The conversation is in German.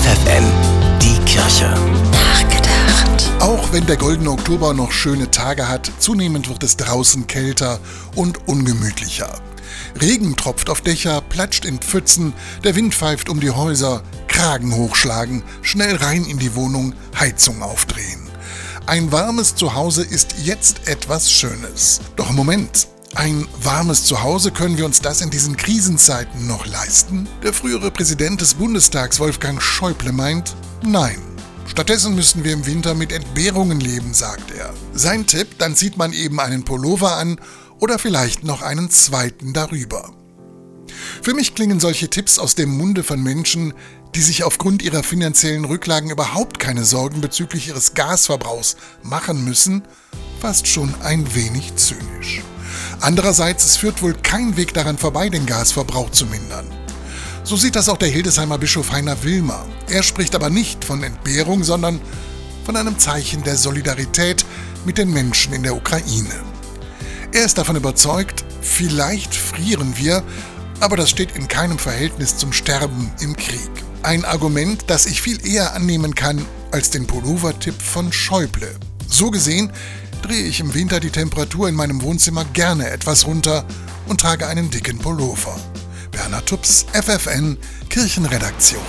FFN, die Kirche. Nachgedacht. Auch wenn der goldene Oktober noch schöne Tage hat, zunehmend wird es draußen kälter und ungemütlicher. Regen tropft auf Dächer, platscht in Pfützen, der Wind pfeift um die Häuser, Kragen hochschlagen, schnell rein in die Wohnung, Heizung aufdrehen. Ein warmes Zuhause ist jetzt etwas Schönes. Doch Moment, ein warmes Zuhause können wir uns das in diesen Krisenzeiten noch leisten? Der frühere Präsident des Bundestags Wolfgang Schäuble meint, nein. Stattdessen müssen wir im Winter mit Entbehrungen leben, sagt er. Sein Tipp, dann zieht man eben einen Pullover an oder vielleicht noch einen zweiten darüber. Für mich klingen solche Tipps aus dem Munde von Menschen, die sich aufgrund ihrer finanziellen Rücklagen überhaupt keine Sorgen bezüglich ihres Gasverbrauchs machen müssen, fast schon ein wenig zynisch. Andererseits, es führt wohl kein Weg daran vorbei, den Gasverbrauch zu mindern. So sieht das auch der Hildesheimer Bischof Heiner Wilmer. Er spricht aber nicht von Entbehrung, sondern von einem Zeichen der Solidarität mit den Menschen in der Ukraine. Er ist davon überzeugt, vielleicht frieren wir, aber das steht in keinem Verhältnis zum Sterben im Krieg. Ein Argument, das ich viel eher annehmen kann als den Pullover-Tipp von Schäuble. So gesehen drehe ich im Winter die Temperatur in meinem Wohnzimmer gerne etwas runter und trage einen dicken Pullover. Werner Tups, FFN, Kirchenredaktion.